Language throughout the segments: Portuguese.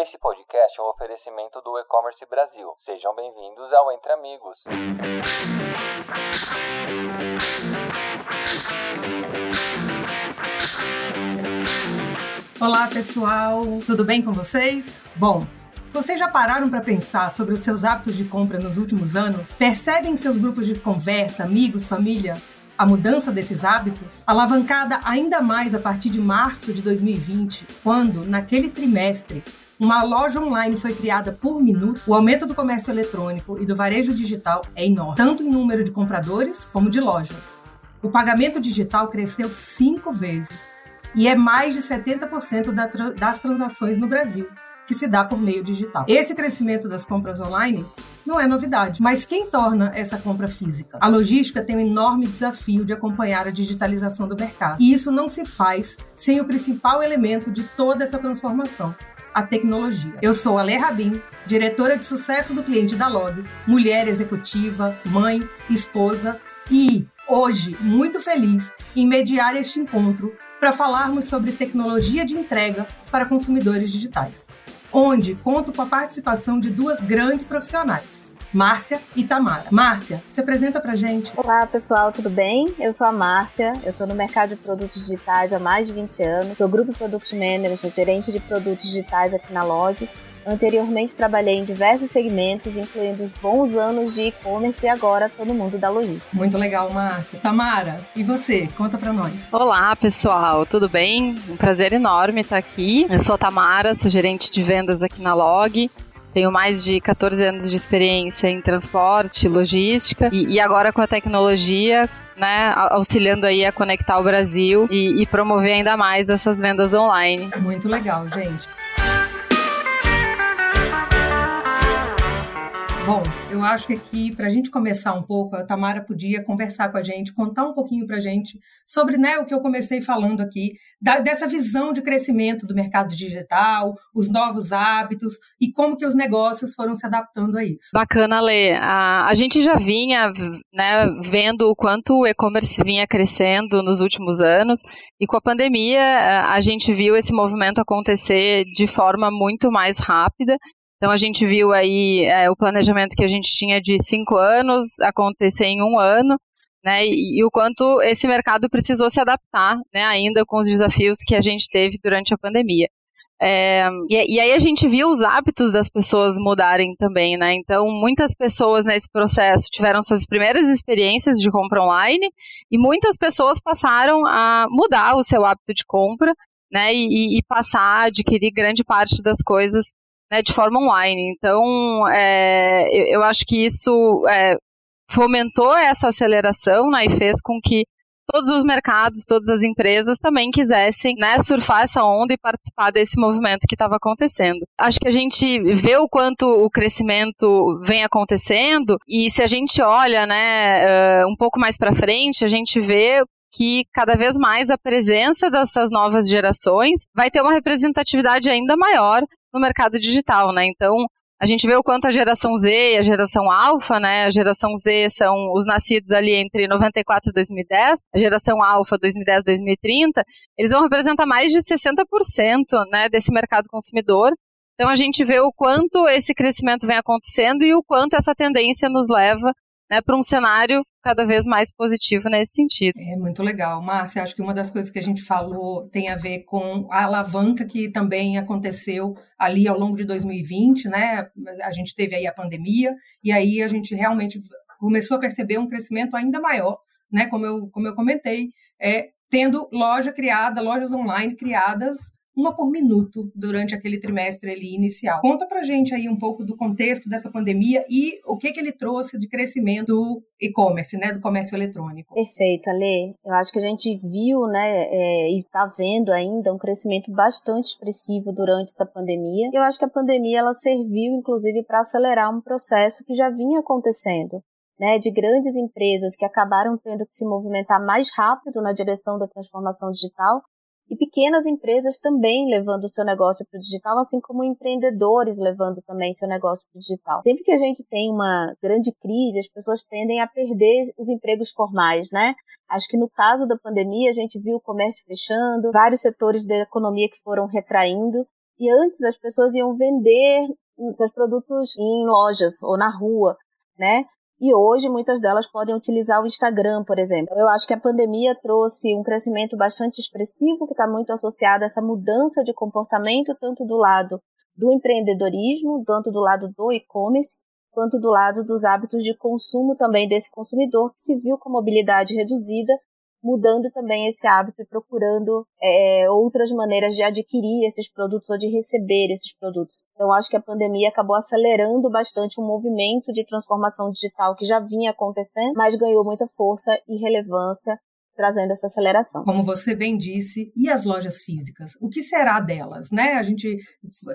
Esse podcast é um oferecimento do E-Commerce Brasil. Sejam bem-vindos ao Entre Amigos. Olá, pessoal. Tudo bem com vocês? Bom, vocês já pararam para pensar sobre os seus hábitos de compra nos últimos anos? Percebem em seus grupos de conversa, amigos, família, a mudança desses hábitos, alavancada ainda mais a partir de março de 2020, quando, naquele trimestre, uma loja online foi criada por minuto, o aumento do comércio eletrônico e do varejo digital é enorme, tanto em número de compradores como de lojas. O pagamento digital cresceu cinco vezes e é mais de 70% das transações no Brasil que se dá por meio digital. Esse crescimento das compras online não é novidade, mas quem torna essa compra física? A logística tem um enorme desafio de acompanhar a digitalização do mercado. E isso não se faz sem o principal elemento de toda essa transformação, a tecnologia. Eu sou a Lê Rabin, diretora de sucesso do cliente da Log, mulher executiva, mãe, esposa e hoje muito feliz em mediar este encontro para falarmos sobre tecnologia de entrega para consumidores digitais onde conto com a participação de duas grandes profissionais. Márcia e Tamara. Márcia, se apresenta pra gente. Olá, pessoal, tudo bem? Eu sou a Márcia, eu estou no mercado de produtos digitais há mais de 20 anos, sou Grupo Product Manager, gerente de produtos digitais aqui na Log Anteriormente trabalhei em diversos segmentos, incluindo bons anos de e-commerce e agora todo mundo da logística. Muito legal, Márcia. Tamara, e você? Conta para nós. Olá, pessoal, tudo bem? Um prazer enorme estar aqui. Eu sou a Tamara, sou gerente de vendas aqui na Log. Tenho mais de 14 anos de experiência em transporte, logística e, e agora com a tecnologia, né, auxiliando aí a conectar o Brasil e, e promover ainda mais essas vendas online. Muito legal, gente. Bom, eu acho que aqui, para a gente começar um pouco, a Tamara podia conversar com a gente, contar um pouquinho para a gente sobre né, o que eu comecei falando aqui, da, dessa visão de crescimento do mercado digital, os novos hábitos e como que os negócios foram se adaptando a isso. Bacana, Lê. A, a gente já vinha né, vendo o quanto o e-commerce vinha crescendo nos últimos anos e com a pandemia a gente viu esse movimento acontecer de forma muito mais rápida então a gente viu aí é, o planejamento que a gente tinha de cinco anos acontecer em um ano, né? E, e, o quanto esse mercado precisou se adaptar, né? Ainda com os desafios que a gente teve durante a pandemia. É, e, e, aí a gente viu os hábitos das pessoas mudarem também, né? Então muitas pessoas nesse processo tiveram suas primeiras experiências de compra online e muitas pessoas passaram a mudar o seu hábito de compra, né? E, e passar a adquirir grande parte das coisas né, de forma online. Então, é, eu, eu, acho que isso é, fomentou essa aceleração né, e fez com que todos os mercados, todas as empresas também quisessem né, surfar essa onda e participar desse movimento que estava acontecendo. Acho que a gente vê o quanto o crescimento vem acontecendo e se a gente olha né, um pouco mais para frente, a gente vê que cada vez mais a presença dessas novas gerações vai ter uma representatividade ainda maior no mercado digital, né? Então, a gente vê o quanto a geração Z e a geração alfa, né? A geração Z são os nascidos ali entre 94 e 2010, a geração alfa 2010 2030, eles vão representar mais de 60%, né, desse mercado consumidor. Então a gente vê o quanto esse crescimento vem acontecendo e o quanto essa tendência nos leva né, para um cenário cada vez mais positivo nesse sentido. É muito legal. Márcia, acho que uma das coisas que a gente falou tem a ver com a alavanca que também aconteceu ali ao longo de 2020, né? A gente teve aí a pandemia e aí a gente realmente começou a perceber um crescimento ainda maior, né? Como eu, como eu comentei, é, tendo loja criada, lojas online criadas uma por minuto durante aquele trimestre ali inicial. Conta pra gente aí um pouco do contexto dessa pandemia e o que que ele trouxe de crescimento do e-commerce, né, do comércio eletrônico. Perfeito, Ale. Eu acho que a gente viu, né, é, e está vendo ainda um crescimento bastante expressivo durante essa pandemia. Eu acho que a pandemia ela serviu, inclusive, para acelerar um processo que já vinha acontecendo. Né, de grandes empresas que acabaram tendo que se movimentar mais rápido na direção da transformação digital e pequenas empresas também levando o seu negócio para o digital, assim como empreendedores levando também seu negócio para o digital. Sempre que a gente tem uma grande crise, as pessoas tendem a perder os empregos formais, né? Acho que no caso da pandemia a gente viu o comércio fechando, vários setores da economia que foram retraindo, E antes as pessoas iam vender seus produtos em lojas ou na rua, né? E hoje muitas delas podem utilizar o Instagram, por exemplo. Eu acho que a pandemia trouxe um crescimento bastante expressivo, que está muito associado a essa mudança de comportamento, tanto do lado do empreendedorismo, tanto do lado do e-commerce, quanto do lado dos hábitos de consumo também desse consumidor que se viu com mobilidade reduzida mudando também esse hábito e procurando é, outras maneiras de adquirir esses produtos ou de receber esses produtos. Então, acho que a pandemia acabou acelerando bastante um movimento de transformação digital que já vinha acontecendo, mas ganhou muita força e relevância trazendo essa aceleração. Como você bem disse, e as lojas físicas? O que será delas, né? A gente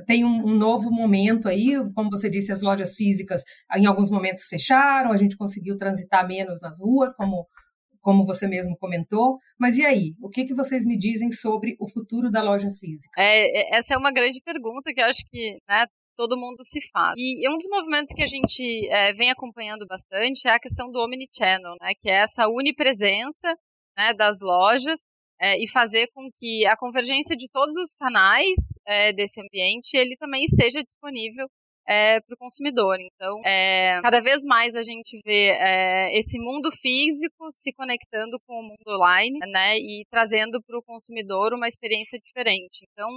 tem um, um, novo momento aí, como você disse, as lojas físicas em alguns momentos fecharam, a gente conseguiu transitar menos nas ruas, como como você mesmo comentou. Mas e aí? O que, que vocês me dizem sobre o futuro da loja física? É, é essa é uma grande pergunta que eu acho que né, todo mundo se faz. E um dos movimentos que a gente é, vem acompanhando bastante é a questão do omnichannel, né, que é essa unipresença né, das lojas é, e fazer com que a convergência de todos os canais é, desse ambiente ele também esteja disponível é, para o consumidor. Então, é, cada vez mais a gente vê é, esse mundo físico se conectando com o mundo online, né, e trazendo para o consumidor uma experiência diferente. Então,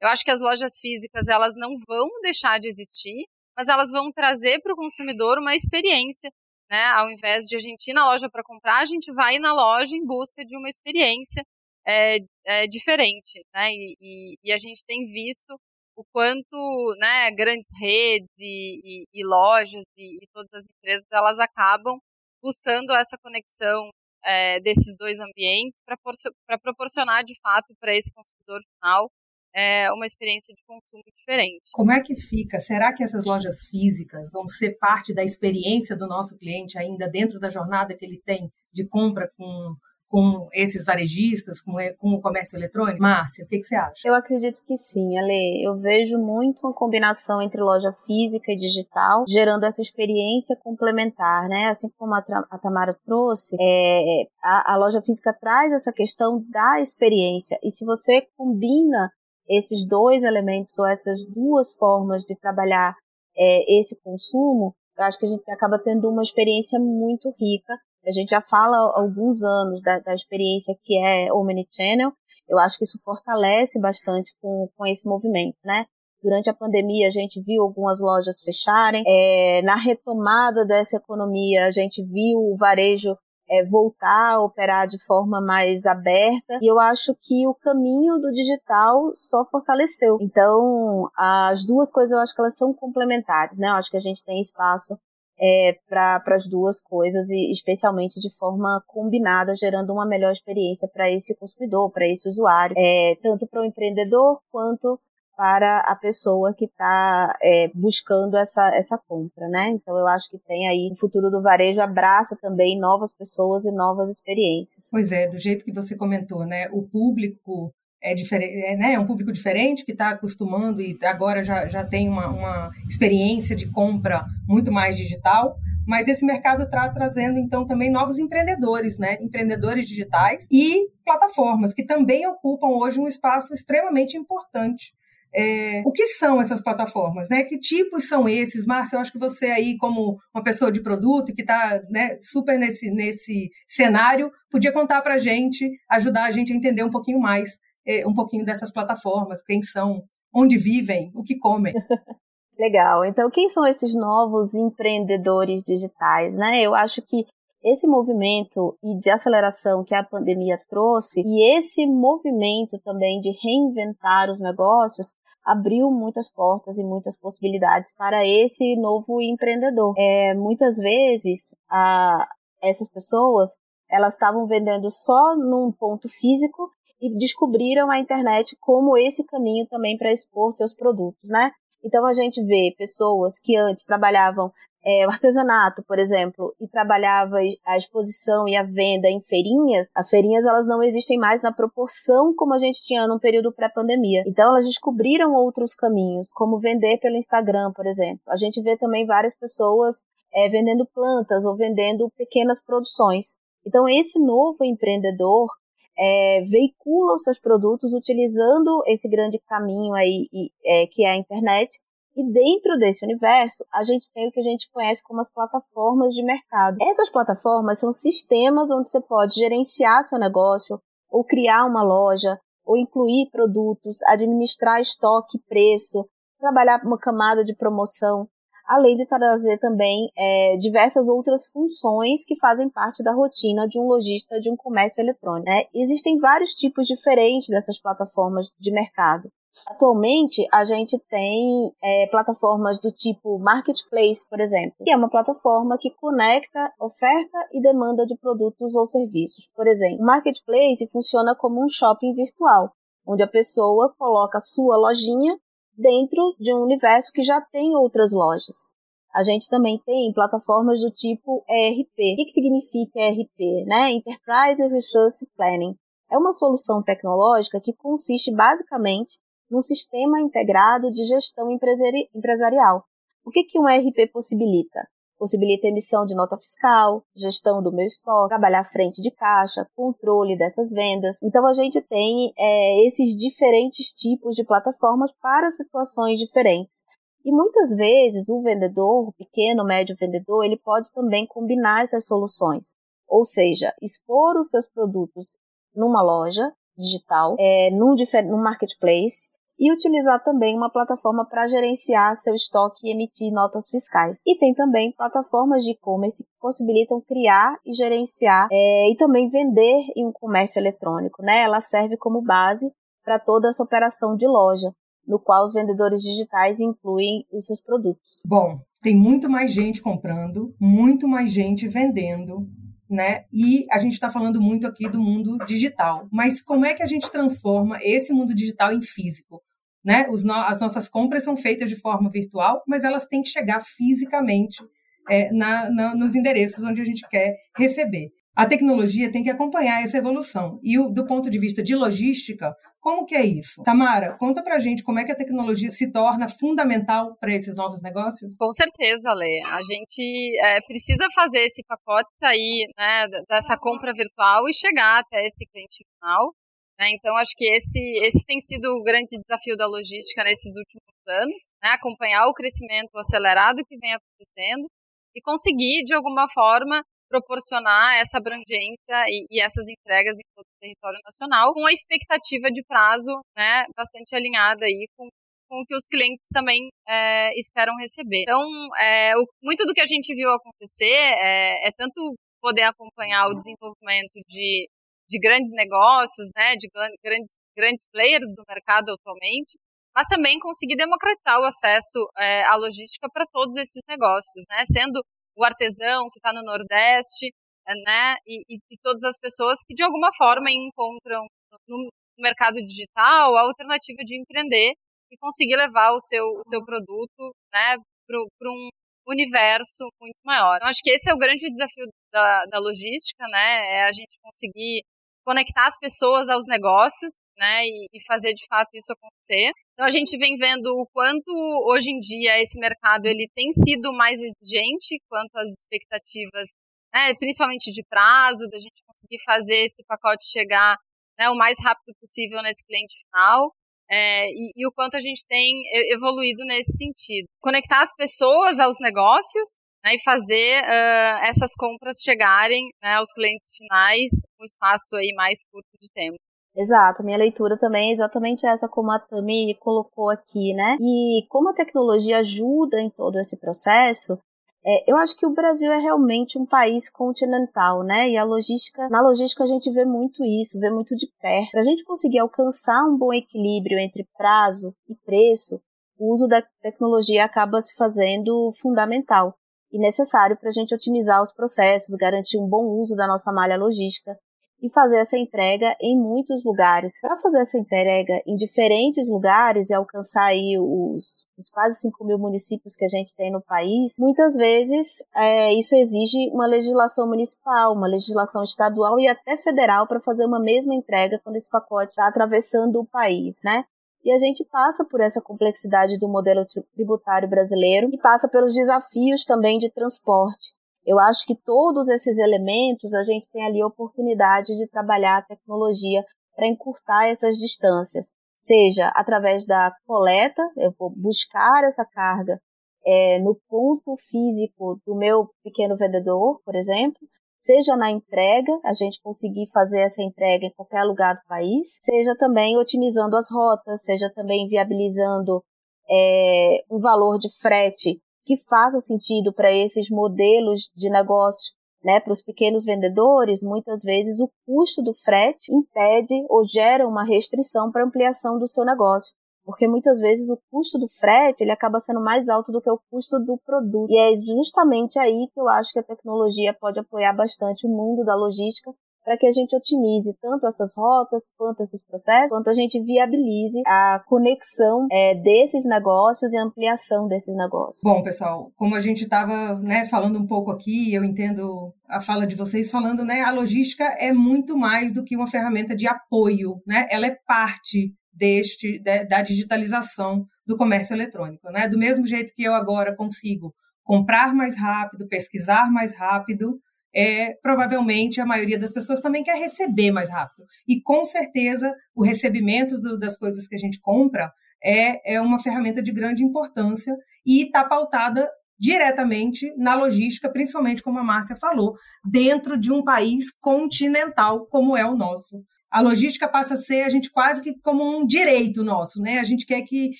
eu acho que as lojas físicas elas não vão deixar de existir, mas elas vão trazer para o consumidor uma experiência. Né? Ao invés de a gente ir na loja para comprar, a gente vai na loja em busca de uma experiência é, é, diferente. Né? E, e, e, a gente tem visto o quanto né, grandes redes e, e, lojas e, e, todas as empresas elas acabam buscando essa conexão é, desses dois ambientes para proporcionar de fato para esse consumidor final é, uma experiência de consumo diferente. Como é que fica? Será que essas lojas físicas vão ser parte da experiência do nosso cliente ainda dentro da jornada que ele tem de compra com com esses varejistas, com, com o comércio eletrônico? Márcia, o que, que, você acha? Eu acredito que sim, Ale. Eu vejo muito uma combinação entre loja física e digital, gerando essa experiência complementar, né? Assim como a, a Tamara trouxe, é, a, a loja física traz essa questão da experiência. E se você combina esses dois elementos ou essas duas formas de trabalhar é, esse consumo, eu acho que a gente acaba tendo uma experiência muito rica a gente já fala há alguns anos da, da experiência que é Omnichannel. Eu acho que isso fortalece bastante com, com esse movimento, né? Durante a pandemia, a gente viu algumas lojas fecharem. É, na retomada dessa economia, a gente viu o varejo é, voltar a operar de forma mais aberta. E eu acho que o caminho do digital só fortaleceu. Então, as duas coisas eu acho que elas são complementares, né? Eu acho que a gente tem espaço é, para as duas coisas e especialmente de forma combinada, gerando uma melhor experiência para esse consumidor, para esse usuário, é, tanto para o empreendedor quanto para a pessoa que está é, buscando essa, essa compra, né? Então eu acho que tem aí o futuro do varejo abraça também novas pessoas e novas experiências. Pois é, do jeito que você comentou, né? O público é, é, né, é um público diferente que está acostumando e agora já, já tem uma, uma experiência de compra muito mais digital. Mas esse mercado está trazendo, então, também novos empreendedores, né? Empreendedores digitais e plataformas, que também ocupam hoje um espaço extremamente importante. É, o que são essas plataformas, né? Que tipos são esses? Márcia, eu acho que você aí, como uma pessoa de produto que está né, super nesse, nesse cenário, podia contar para a gente, ajudar a gente a entender um pouquinho mais é, um pouquinho dessas plataformas, quem são, onde vivem, o que comem. Legal. Então, quem são esses novos empreendedores digitais, né? Eu acho que esse movimento e de aceleração que a pandemia trouxe e esse movimento também de reinventar os negócios abriu muitas portas e muitas possibilidades para esse novo empreendedor. É, muitas vezes a, essas pessoas elas estavam vendendo só num ponto físico e descobriram a internet como esse caminho também para expor seus produtos, né? Então a gente vê pessoas que antes trabalhavam é, o artesanato, por exemplo, e trabalhava a exposição e a venda em feirinhas, as feirinhas elas não existem mais na proporção como a gente tinha no período pré-pandemia. Então elas descobriram outros caminhos, como vender pelo Instagram, por exemplo. A gente vê também várias pessoas é, vendendo plantas ou vendendo pequenas produções. Então esse novo empreendedor é, veicula os seus produtos utilizando esse grande caminho aí é, que é a internet. E dentro desse universo, a gente tem o que a gente conhece como as plataformas de mercado. Essas plataformas são sistemas onde você pode gerenciar seu negócio, ou criar uma loja, ou incluir produtos, administrar estoque, preço, trabalhar uma camada de promoção além de trazer também é, diversas outras funções que fazem parte da rotina de um lojista de um comércio eletrônico. Né? Existem vários tipos diferentes dessas plataformas de mercado. Atualmente, a gente tem é, plataformas do tipo Marketplace, por exemplo, que é uma plataforma que conecta oferta e demanda de produtos ou serviços. Por exemplo, o Marketplace funciona como um shopping virtual, onde a pessoa coloca sua lojinha dentro de um universo que já tem outras lojas. A gente também tem plataformas do tipo ERP. O que, que significa ERP? Né? Enterprise Resource Planning. É uma solução tecnológica que consiste basicamente num sistema integrado de gestão empresari empresarial. O que, que um ERP possibilita? Possibilita emissão de nota fiscal, gestão do meu estoque, trabalhar frente de caixa, controle dessas vendas. Então a gente tem é, esses diferentes tipos de plataformas para situações diferentes. E muitas vezes o vendedor, o pequeno, médio vendedor, ele pode também combinar essas soluções. Ou seja, expor os seus produtos numa loja digital, é, num, num marketplace, e utilizar também uma plataforma para gerenciar seu estoque e emitir notas fiscais. E tem também plataformas de e-commerce que possibilitam criar e gerenciar é, e também vender em um comércio eletrônico. Né? Ela serve como base para toda essa operação de loja, no qual os vendedores digitais incluem os seus produtos. Bom, tem muito mais gente comprando, muito mais gente vendendo, né? E a gente está falando muito aqui do mundo digital. Mas como é que a gente transforma esse mundo digital em físico? Né? No as nossas compras são feitas de forma virtual, mas elas têm que chegar fisicamente é, na, na, nos endereços onde a gente quer receber. A tecnologia tem que acompanhar essa evolução. E do ponto de vista de logística, como que é isso? Tamara, conta pra gente como é que a tecnologia se torna fundamental para esses novos negócios? Com certeza, Lê. A gente é, precisa fazer esse pacote sair né, dessa compra virtual e chegar até esse cliente final. Né? Então, acho que esse, esse tem sido o grande desafio da logística nesses últimos anos, né? acompanhar o crescimento acelerado que vem acontecendo e conseguir, de alguma forma, proporcionar essa abrangência e, e, essas entregas em todo o território nacional, com a expectativa de prazo né, bastante alinhada aí com, com o que os clientes também é, esperam receber. Então, é, o, muito do que a gente viu acontecer é, é tanto poder acompanhar o desenvolvimento de, de grandes negócios, né, de grandes, grandes players do mercado atualmente, mas também conseguir democratizar o acesso é, à logística para todos esses negócios, né, sendo o artesão que está no Nordeste, né? E, e, e, todas as pessoas que de alguma forma encontram no mercado digital a alternativa de empreender e conseguir levar o seu, o seu produto, né, para um universo muito maior. Então, acho que esse é o grande desafio da, da logística, né? É a gente conseguir conectar as pessoas aos negócios, né, e, e, fazer de fato isso acontecer. Então a gente vem vendo o quanto hoje em dia esse mercado ele tem sido mais exigente quanto às expectativas, né, principalmente de prazo, da gente conseguir fazer esse pacote chegar né, o mais rápido possível nesse cliente final. É, e, e, o quanto a gente tem evoluído nesse sentido. Conectar as pessoas aos negócios né, e fazer uh, essas compras chegarem né, aos clientes finais um espaço aí mais curto de tempo. Exato, minha leitura também é exatamente essa como a Tami colocou aqui, né? E como a tecnologia ajuda em todo esse processo, é, eu acho que o Brasil é realmente um país continental, né? E a logística, na logística a gente vê muito isso, vê muito de perto. Para a gente conseguir alcançar um bom equilíbrio entre prazo e preço, o uso da tecnologia acaba se fazendo fundamental e necessário para a gente otimizar os processos, garantir um bom uso da nossa malha logística e fazer essa entrega em muitos lugares. Para fazer essa entrega em diferentes lugares e alcançar aí os, os, quase 5 mil municípios que a gente tem no país, muitas vezes é, isso exige uma legislação municipal, uma legislação estadual e até federal para fazer uma mesma entrega quando esse pacote está atravessando o país, né? E a gente passa por essa complexidade do modelo tributário brasileiro e passa pelos desafios também de transporte. Eu acho que todos esses elementos a gente tem ali a oportunidade de trabalhar a tecnologia para encurtar essas distâncias, seja através da coleta, eu vou buscar essa carga é, no ponto físico do meu pequeno vendedor, por exemplo, seja na entrega, a gente conseguir fazer essa entrega em qualquer lugar do país, seja também otimizando as rotas, seja também viabilizando é, um valor de frete que faça sentido para esses modelos de negócio, né, para os pequenos vendedores, muitas vezes o custo do frete impede ou gera uma restrição para ampliação do seu negócio. Porque muitas vezes o custo do frete ele acaba sendo mais alto do que o custo do produto. E é justamente aí que eu acho que a tecnologia pode apoiar bastante o mundo da logística para que a gente otimize tanto essas rotas, quanto esses processos, quanto a gente viabilize a conexão é, desses negócios e ampliação desses negócios. Bom, pessoal, como a gente estava né, falando um pouco aqui, eu entendo a fala de vocês falando, né, a logística é muito mais do que uma ferramenta de apoio, né? Ela é parte deste da digitalização do comércio eletrônico, né? Do mesmo jeito que eu agora consigo comprar mais rápido, pesquisar mais rápido, é, provavelmente a maioria das pessoas também quer receber mais rápido. E com certeza o recebimento do, das coisas que a gente compra é, é uma ferramenta de grande importância e está pautada diretamente na logística, principalmente como a Márcia falou, dentro de um país continental como é o nosso. A logística passa a ser a gente quase que como um direito nosso, né? A gente quer que,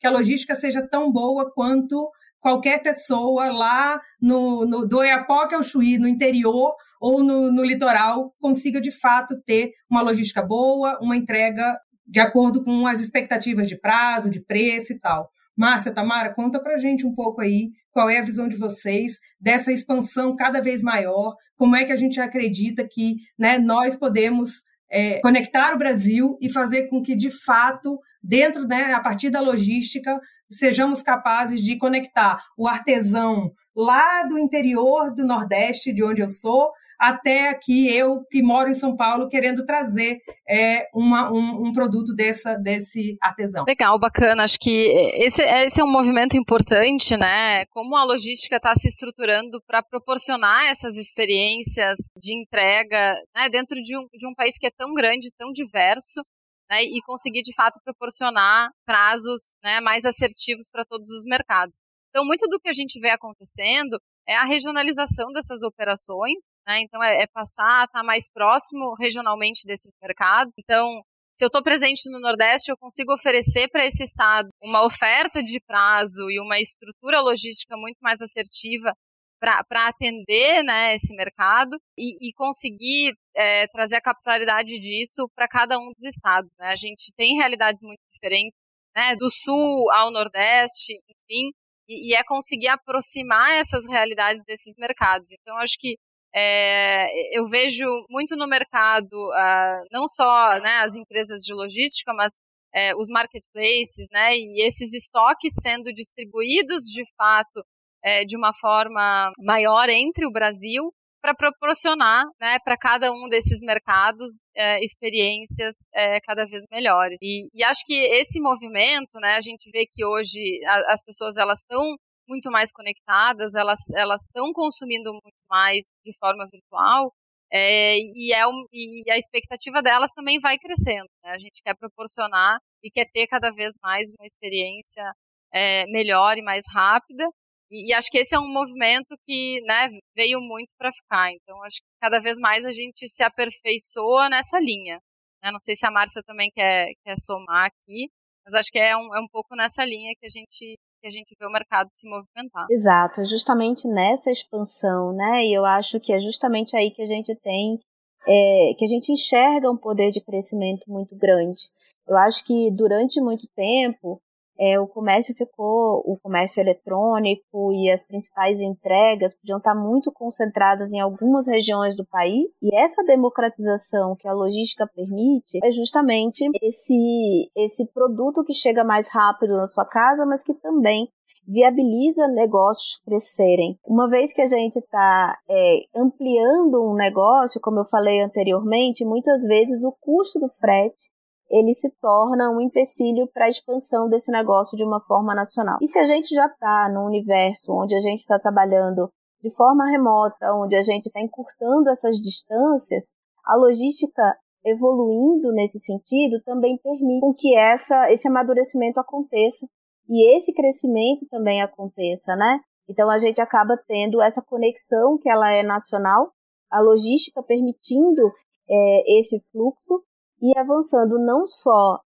que a logística seja tão boa quanto qualquer pessoa lá no, no, do Oiapoque ao Chuí, no interior ou no, no litoral, consiga de fato ter uma logística boa, uma entrega de acordo com as expectativas de prazo, de preço e tal. Márcia, Tamara, conta pra gente um pouco aí qual é a visão de vocês dessa expansão cada vez maior, como é que a gente acredita que né, nós podemos é, conectar o Brasil e fazer com que, de fato, dentro, né, a partir da logística, sejamos capazes de conectar o artesão lá do interior do Nordeste, de onde eu sou, até aqui eu que moro em São Paulo querendo trazer é, uma, um, um, produto dessa, desse artesão. Legal, bacana. Acho que esse, esse é um movimento importante, né? Como a logística está se estruturando para proporcionar essas experiências de entrega né, dentro de um, de um país que é tão grande, tão diverso, né, e conseguir de fato proporcionar prazos né, mais assertivos para todos os mercados. Então, muito do que a gente vê acontecendo é a regionalização dessas operações, né, então é, é passar a estar mais próximo regionalmente desses mercados. Então, se eu estou presente no Nordeste, eu consigo oferecer para esse estado uma oferta de prazo e uma estrutura logística muito mais assertiva para atender né, esse mercado e, e conseguir é, trazer a capitalidade disso para cada um dos estados. Né? A gente tem realidades muito diferentes, né, do sul ao nordeste, enfim, e, e, é conseguir aproximar essas realidades desses mercados. Então, acho que é, eu vejo muito no mercado, uh, não só né, as empresas de logística, mas é, os marketplaces, né, e esses estoques sendo distribuídos de fato é, de uma forma maior entre o Brasil para proporcionar né, para cada um desses mercados é, experiências é, cada vez melhores. E, e, acho que esse movimento, né, a gente vê que hoje a, as pessoas elas estão muito mais conectadas, elas elas estão consumindo muito mais de forma virtual. É, e, é um, e a expectativa delas também vai crescendo. Né? A gente quer proporcionar e quer ter cada vez mais uma experiência é, melhor e mais rápida. E, e, acho que esse é um movimento que né, veio muito para ficar. Então, acho que cada vez mais a gente se aperfeiçoa nessa linha. Né? Não sei se a Márcia também quer, quer somar aqui, mas acho que é um, é um pouco nessa linha que a gente que a gente vê o mercado se movimentar. Exato, justamente nessa expansão, né? E eu acho que é justamente aí que a gente tem é, que a gente enxerga um poder de crescimento muito grande. Eu acho que durante muito tempo é, o comércio ficou, o comércio eletrônico e as principais entregas podiam estar muito concentradas em algumas regiões do país. E essa democratização que a logística permite é justamente esse, esse produto que chega mais rápido na sua casa, mas que também viabiliza negócios crescerem. Uma vez que a gente está é, ampliando um negócio, como eu falei anteriormente, muitas vezes o custo do frete ele se torna um empecilho para a expansão desse negócio de uma forma nacional. E se a gente já está num universo onde a gente está trabalhando de forma remota, onde a gente está encurtando essas distâncias, a logística evoluindo nesse sentido também permite que essa, esse amadurecimento aconteça e esse crescimento também aconteça, né? Então a gente acaba tendo essa conexão que ela é nacional, a logística permitindo é, esse fluxo e avançando não só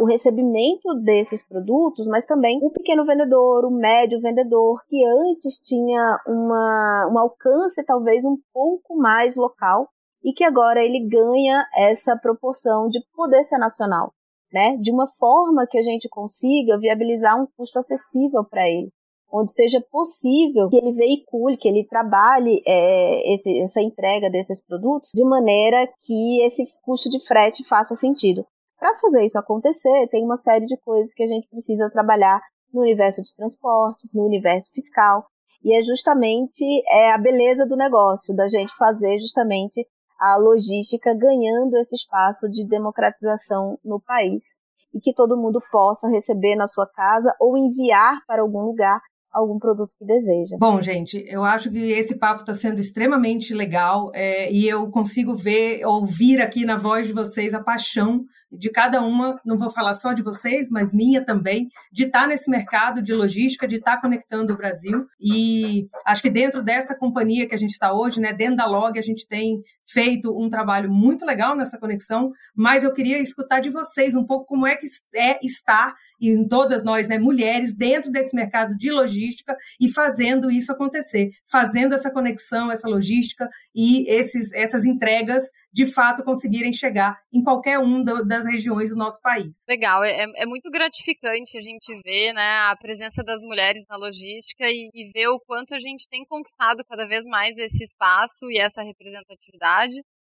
o recebimento desses produtos, mas também o pequeno vendedor, o médio vendedor, que antes tinha uma, um alcance talvez um pouco mais local e que agora ele ganha essa proporção de poder ser nacional, né? De uma forma que a gente consiga viabilizar um custo acessível para ele onde seja possível que ele veicule, que ele trabalhe é, esse, essa entrega desses produtos de maneira que esse custo de frete faça sentido. Para fazer isso acontecer, tem uma série de coisas que a gente precisa trabalhar no universo de transportes, no universo fiscal, e é justamente é, a beleza do negócio, da gente fazer justamente a logística ganhando esse espaço de democratização no país e que todo mundo possa receber na sua casa ou enviar para algum lugar algum produto que deseja. Bom, gente, eu acho que esse papo está sendo extremamente legal é, e eu consigo ver, ouvir aqui na voz de vocês a paixão de cada uma, não vou falar só de vocês, mas minha também, de estar tá nesse mercado de logística, de estar tá conectando o Brasil. E acho que dentro dessa companhia que a gente está hoje, né, dentro da Log, a gente tem feito um trabalho muito legal nessa conexão, mas eu queria escutar de vocês um pouco como é que é estar e em todas nós, né, mulheres, dentro desse mercado de logística e fazendo isso acontecer, fazendo essa conexão, essa logística e esses, essas entregas de fato conseguirem chegar em qualquer um das regiões do nosso país. Legal, é, é, muito gratificante a gente ver né, a presença das mulheres na logística e, e ver o quanto a gente tem conquistado cada vez mais esse espaço e essa representatividade.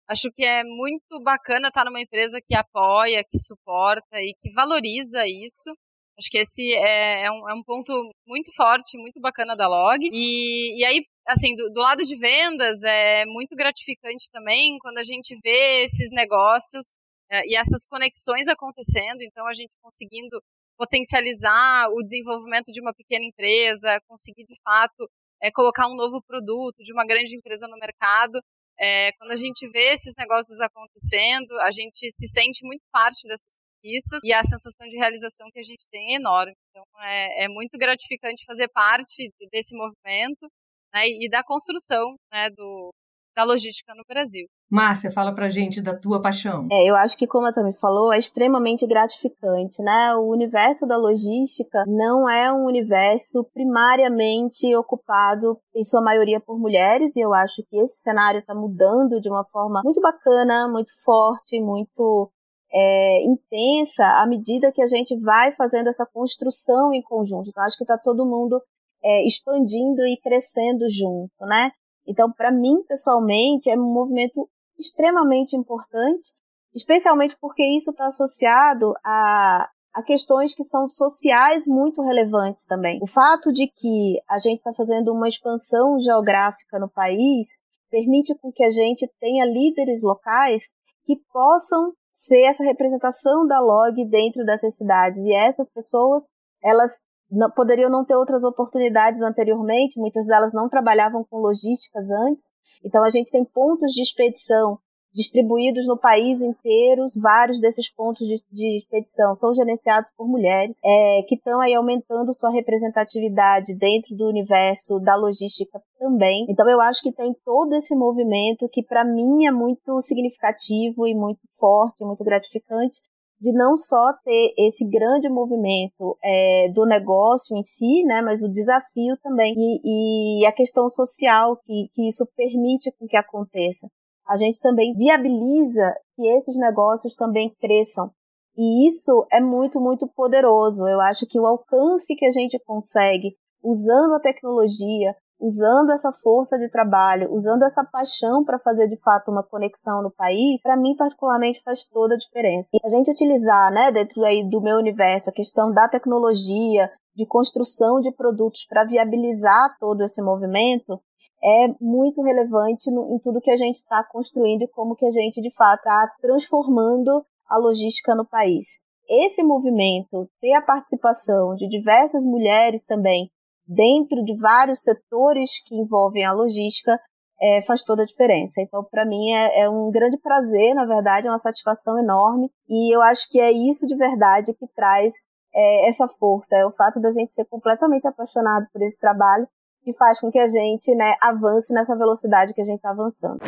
Acho que é muito bacana estar numa empresa que apoia, que suporta e que valoriza isso. Acho que esse é, é, um, é um, ponto muito forte, muito bacana da Log. E, e aí, assim, do, do, lado de vendas, é muito gratificante também quando a gente vê esses negócios é, e essas conexões acontecendo. Então, a gente conseguindo potencializar o desenvolvimento de uma pequena empresa, conseguir de fato é, colocar um novo produto de uma grande empresa no mercado é, quando a gente vê esses negócios acontecendo, a gente se sente muito parte dessas conquistas e a sensação de realização que a gente tem é enorme. Então, é, é muito gratificante fazer parte desse movimento né, e da construção né, do, da logística no Brasil. Márcia, fala pra gente da tua paixão. É, eu acho que, como a Tami falou, é extremamente gratificante, né? O universo da logística não é um universo primariamente ocupado, em sua maioria, por mulheres, e eu acho que esse cenário está mudando de uma forma muito bacana, muito forte, muito é, intensa, à medida que a gente vai fazendo essa construção em conjunto. Então, acho que está todo mundo é, expandindo e crescendo junto, né? Então, para mim, pessoalmente, é um movimento extremamente importante, especialmente porque isso está associado a, a questões que são sociais muito relevantes também. O fato de que a gente está fazendo uma expansão geográfica no país permite com que a gente tenha líderes locais que possam ser essa representação da log dentro dessas cidades e essas pessoas elas não, poderiam não ter outras oportunidades anteriormente, muitas delas não trabalhavam com logísticas antes. Então a gente tem pontos de expedição distribuídos no país inteiro, vários desses pontos de, de expedição são gerenciados por mulheres, é, que estão aí aumentando sua representatividade dentro do universo da logística também. Então eu acho que tem todo esse movimento que para mim é muito significativo e muito forte, muito gratificante, de não só ter esse grande movimento é, do negócio em si, né, mas o desafio também e, e a questão social que, que isso permite com que aconteça. A gente também viabiliza que esses negócios também cresçam. E isso é muito, muito poderoso. Eu acho que o alcance que a gente consegue usando a tecnologia, usando essa força de trabalho, usando essa paixão para fazer de fato uma conexão no país, para mim particularmente faz toda a diferença. E a gente utilizar, né, dentro aí do meu universo, a questão da tecnologia, de construção de produtos para viabilizar todo esse movimento, é muito relevante no, em tudo que a gente está construindo e como que a gente de fato está transformando a logística no país. Esse movimento, ter a participação de diversas mulheres também dentro de vários setores que envolvem a logística, é, faz toda a diferença. Então, para mim, é, é, um grande prazer, na verdade, é uma satisfação enorme. E eu acho que é isso de verdade que traz é, essa força, é o fato da gente ser completamente apaixonado por esse trabalho que faz com que a gente né, avance nessa velocidade que a gente está avançando.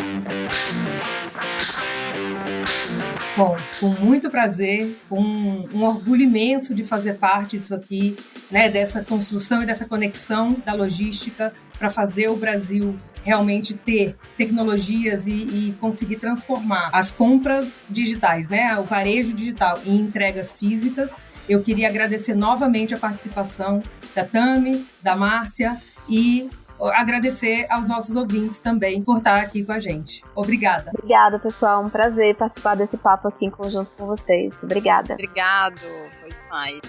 Bom, com muito prazer, com um orgulho imenso de fazer parte disso aqui, né, dessa construção e dessa conexão da logística para fazer o Brasil realmente ter tecnologias e, e, conseguir transformar as compras digitais, né, o varejo digital em entregas físicas. Eu queria agradecer novamente a participação da Tami, da Márcia e agradecer aos nossos ouvintes também por estar aqui com a gente. Obrigada. Obrigada, pessoal. Um prazer participar desse papo aqui em conjunto com vocês. Obrigada. Obrigado. Foi demais.